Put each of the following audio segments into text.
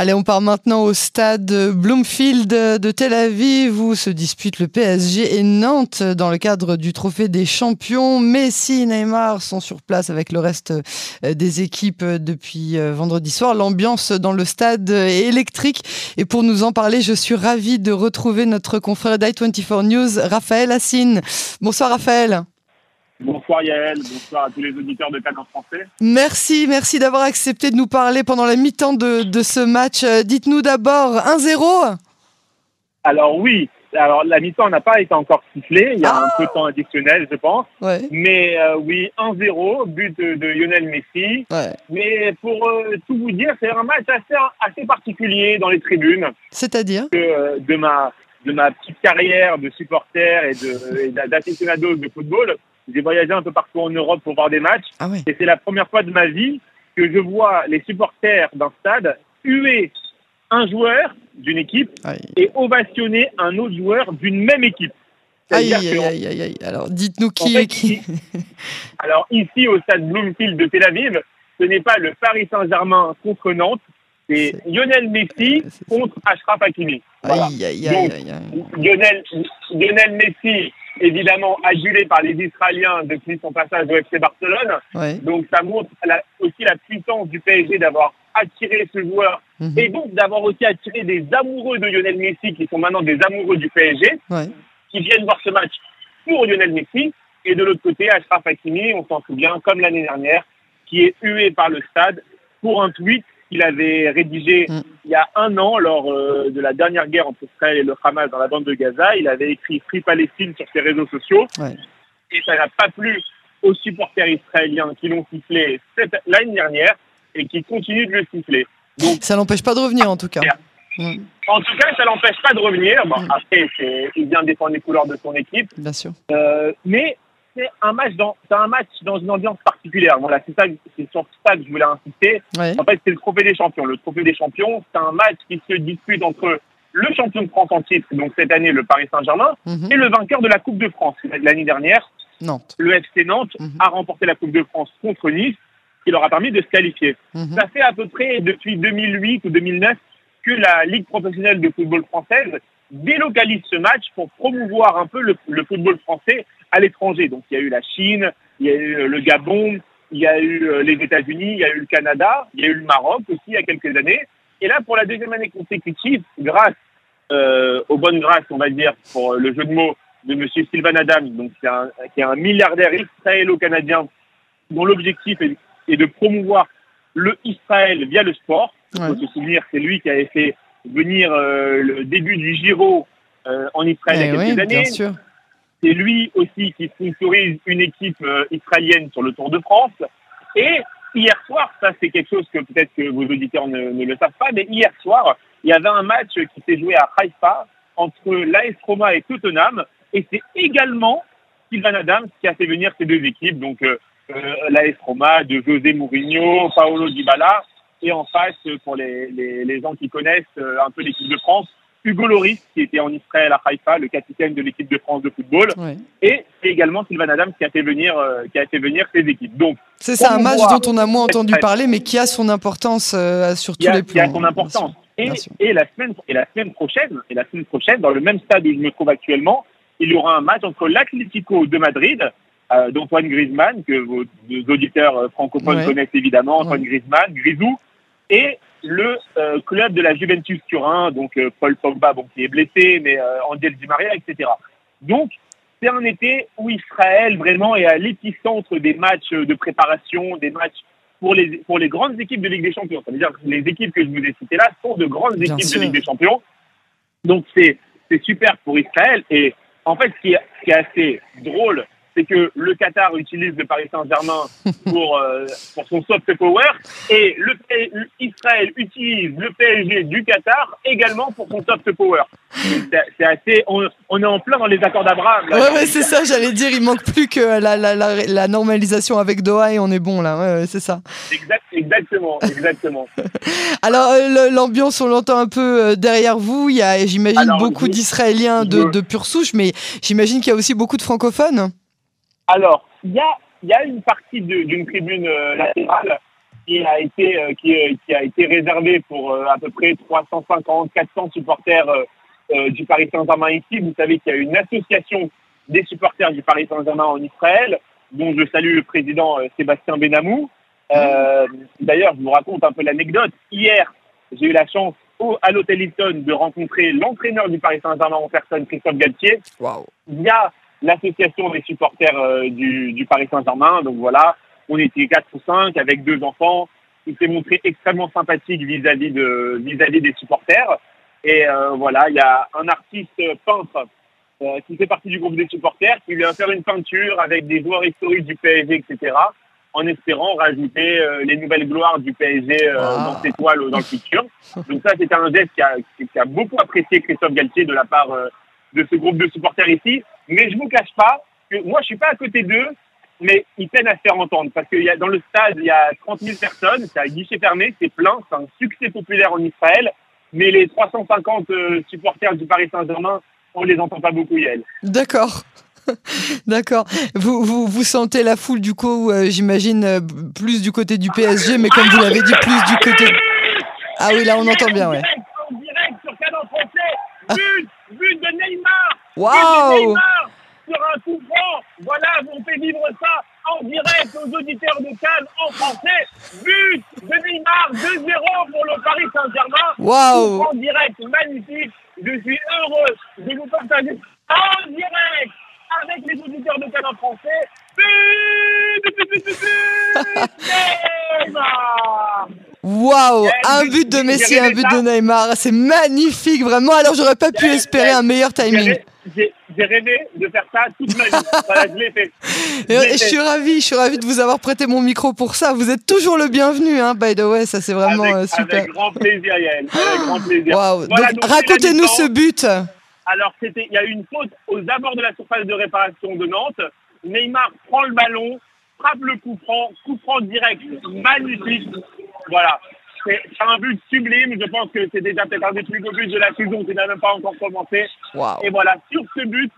Allez, on part maintenant au stade Bloomfield de Tel Aviv où se disputent le PSG et Nantes dans le cadre du trophée des champions. Messi et Neymar sont sur place avec le reste euh, des équipes depuis euh, vendredi soir. L'ambiance dans le stade est électrique et pour nous en parler, je suis ravie de retrouver notre confrère d'i24 News, Raphaël Assine. Bonsoir Raphaël. Bonsoir Yael, bonsoir à tous les auditeurs de en français. Merci, merci d'avoir accepté de nous parler pendant la mi-temps de, de, ce match. Euh, dites-nous d'abord 1-0 Alors oui, alors la mi-temps n'a pas été encore sifflée, il y a ah un peu de temps additionnel je pense. Ouais. Mais euh, oui, 1-0, but de, de, Lionel Messi. Ouais. Mais pour euh, tout vous dire, c'est un match assez, assez particulier dans les tribunes. C'est-à-dire euh, de ma de ma petite carrière de supporter et d'aficionado de, de football, j'ai voyagé un peu partout en Europe pour voir des matchs. Ah. Et c'est la première fois de ma vie que je vois les supporters d'un stade huer un joueur d'une équipe aïe. et ovationner un autre joueur d'une même équipe. Aïe, aïe, aïe, aïe, aïe. Alors, dites-nous qui est qui. Alors, ici, au stade Bloomfield de Tel Aviv, ce n'est pas le Paris Saint-Germain contre Nantes, c'est Lionel Messi contre Achraf Hakimi. Voilà. Aïe, aïe, aïe, aïe, aïe. Lionel, Lionel Messi, évidemment adulé par les Israéliens depuis son passage au FC Barcelone. Ouais. Donc ça montre la, aussi la puissance du PSG d'avoir attiré ce joueur -hmm. et donc d'avoir aussi attiré des amoureux de Lionel Messi qui sont maintenant des amoureux du PSG, ouais. qui viennent voir ce match pour Lionel Messi. Et de l'autre côté, Achraf Hakimi, on s'en souvient, comme l'année dernière, qui est hué par le stade pour un tweet qu'il avait rédigé mm. il y a un an lors euh, de la dernière guerre entre Israël et le Hamas dans la bande de Gaza. Il avait écrit Free Palestine sur ses réseaux sociaux. Ouais. Et ça n'a pas plu aux supporters israéliens qui l'ont sifflé l'année dernière et qui continuent de le siffler. Donc, ça n'empêche pas de revenir en tout cas. Mm. En tout cas, ça n'empêche pas de revenir. Bon, mm. Après, il vient défendre les couleurs de son équipe. Bien sûr. Euh, mais c'est un match dans c'est un match dans une ambiance particulière. Voilà, c'est ça, c'est sur ça que je voulais insister. Ouais. En fait, c'est le trophée des champions. Le trophée des champions, c'est un match qui se dispute entre le champion de France en titre, donc cette année le Paris Saint-Germain, -hmm. et le vainqueur de la Coupe de France. L'année dernière, Nantes. le FC Nantes -hmm. a remporté la Coupe de France contre Nice, qui leur a permis de se qualifier. -hmm. Ça fait à peu près depuis 2008 ou 2009 que la Ligue professionnelle de football française délocalise ce match pour promouvoir un peu le, le football français à l'étranger. Donc il y a eu la Chine, il y a eu le Gabon, il y a eu les États-Unis, il y a eu le Canada, il y a eu le Maroc aussi il y a quelques années. Et là, pour la deuxième année consécutive, grâce euh, aux bonnes grâces, on va dire, pour le jeu de mots de Monsieur Sylvain Adams, donc un, qui est un milliardaire israélo-canadien dont l'objectif est, est, de promouvoir le Israël via le sport. Il ouais. faut se souvenir, c'est lui qui avait fait venir euh, le début du Giro euh, en Israël Eh il y a quelques oui, années. Bien sûr. C'est lui aussi qui sponsorise une équipe euh, israélienne sur le Tour de France. Et hier soir, ça c'est quelque chose que peut-être que vos auditeurs ne, ne, le savent pas, mais hier soir, il y avait un match qui s'est joué à Haïfa entre l'AS Roma et Tottenham. Et c'est également Sylvain Adams qui a fait venir ces deux équipes, donc euh, l'AS Roma de José Mourinho, Paolo Dybala, et en face, pour les, les, les gens qui connaissent euh, un peu l'équipe de France, Hugo Loris, qui était en Israël à Haïfa, le capitaine de l'équipe de France de football, ouais. et c'est également Sylvain Adams qui a fait venir, euh, qui a fait venir ses équipes. Donc, c'est ça, un match dont on a moins entendu parler, mais qui a son importance euh, sur tous a, les plans. Qui a son importance. Et, et, la semaine, et la semaine prochaine, et la semaine prochaine, dans le même stade où je me trouve actuellement, il y aura un match entre l'Atlético de Madrid, euh, d'Antoine Griezmann, que vos, vos auditeurs francophones ouais. connaissent évidemment, Antoine ouais. Griezmann, Grisou, et le euh, club de la Juventus Turin, donc euh, Paul Pogba, bon, qui est blessé, mais euh, Angel Di Maria, etc. Donc, c'est un été où Israël vraiment est à l'épicentre des matchs de préparation, des matchs pour les, pour les grandes équipes de Ligue des Champions. Ça veut dire que les équipes que je vous ai citées là sont de grandes Bien équipes sûr. de Ligue des Champions. Donc, c'est super pour Israël. Et en fait, ce qui est, ce qui est assez drôle, c'est que le Qatar utilise le Paris Saint-Germain pour, euh, pour son soft power et le, Israël utilise le PSG du Qatar également pour son soft power. C'est assez, on, on, est en plein dans les accords d'Abraham. Ouais, ouais c'est ça, j'allais dire, il manque plus que la, la, la, la, normalisation avec Doha et on est bon là, ouais, ouais c'est ça. Exact, exactement, exactement. Alors l'ambiance, on l'entend un peu derrière vous, il y a, j'imagine, beaucoup d'Israéliens de, de pure souche, mais j'imagine qu'il y a aussi beaucoup de francophones. Alors, il y a, y a une partie d'une tribune euh, latérale qui a été euh, qui, euh, qui, a été réservé pour à peu près 350 400 supporters du Paris Saint-Germain ici. Vous savez qu'il y a une association des supporters du Paris Saint-Germain en Israël, dont je salue le président Sébastien Benamou. D'ailleurs, je vous raconte un peu l'anecdote. Hier, j'ai eu la chance au, à l'hôtel Hilton de rencontrer l'entraîneur du Paris Saint-Germain en personne, Christophe Galtier, wow. via l'association des supporters du, du Paris Saint-Germain. Donc voilà, on était quatre ou cinq avec deux enfants. Il s'est montré extrêmement sympathique vis-à-vis de vis-à-vis des supporters. Et euh, voilà, il y a un artiste peintre euh, qui fait partie du groupe des supporters qui vient faire une peinture avec des joueurs historiques du PSG, etc. En espérant rajouter euh, les nouvelles gloires du PSG dans ses toiles dans le futur. Donc ça, c'était un geste qui a, qui a, beaucoup apprécié Christophe Galtier de la part de ce groupe de supporters ici. Mais je vous cache pas que moi, je suis pas à côté d'eux mais ils peinent à se faire entendre parce qu'il y a dans le stade il y a 30 000 personnes, c'est à guichet fermé, c'est plein, c'est un succès populaire en Israël, mais les 350 euh, supporters du Paris Saint-Germain, on les entend pas beaucoup, Yael. D'accord. D'accord. Vous, vous, vous, sentez la foule du coup, euh, j'imagine, euh, plus du côté du PSG, mais comme vous l'avez dit, plus du côté. Ah oui, là on entend bien, ouais. En direct sur Canon Français, but, but de Neymar. Waouh sur un coup franc. Voilà, on fait vivre ça en direct aux auditeurs de Cannes en français. But de Neymar, 2-0 pour le Paris Saint-Germain. Waouh En direct, magnifique. Je suis heureux de vous partager en direct avec les auditeurs de Cannes en français. But, but, Neymar Waouh Un but de Messi, un but de Neymar, c'est magnifique vraiment. Alors j'aurais pas pu espérer un meilleur timing j'ai rêvé de faire ça toute ma vie. Voilà, je l'ai fait. Je, suis ravi, je suis ravi de vous avoir prêté mon micro pour ça. Vous êtes toujours le bienvenu, hein, by the way, ça c'est vraiment avec, euh, super. Avec grand plaisir, Yael. Avec grand plaisir. Wow. Voilà, racontez-nous ce but. Alors, c'était, il y a eu une faute aux abords de la surface de réparation de Nantes. Neymar prend le ballon, frappe le coup franc, coup franc direct, magnifique. Voilà. C'est un but sublime. Je pense que c'est déjà peut-être un des plus beaux buts de la saison qui n'a même pas encore commencé. Et voilà, sur ce but,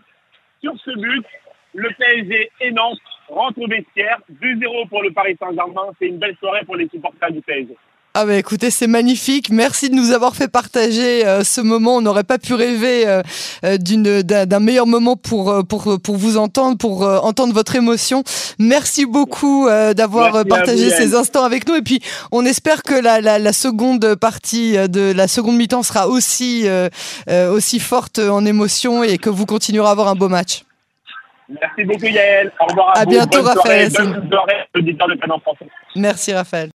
sur ce but, le PSG et Nantes rentrent au vestiaire. 2-0 pour le Paris Saint-Germain. C'est une belle soirée pour les supporters du PSG. Ah bah écoutez, c'est magnifique. Merci de nous avoir fait partager euh, ce moment. On n'aurait pas pu rêver euh, euh d'une d'un meilleur moment pour euh, pour pour vous entendre, pour entendre votre émotion. Merci beaucoup d'avoir partagé ces instants avec nous. Et puis on espère que la, la, la seconde partie de la seconde mi-temps sera aussi aussi forte en émotion et que vous continuerez à avoir un beau match. Merci beaucoup Yael. Au revoir à, à vous. bientôt Bonne Raphaël. Soirée, bonne soirée, de Merci Raphaël.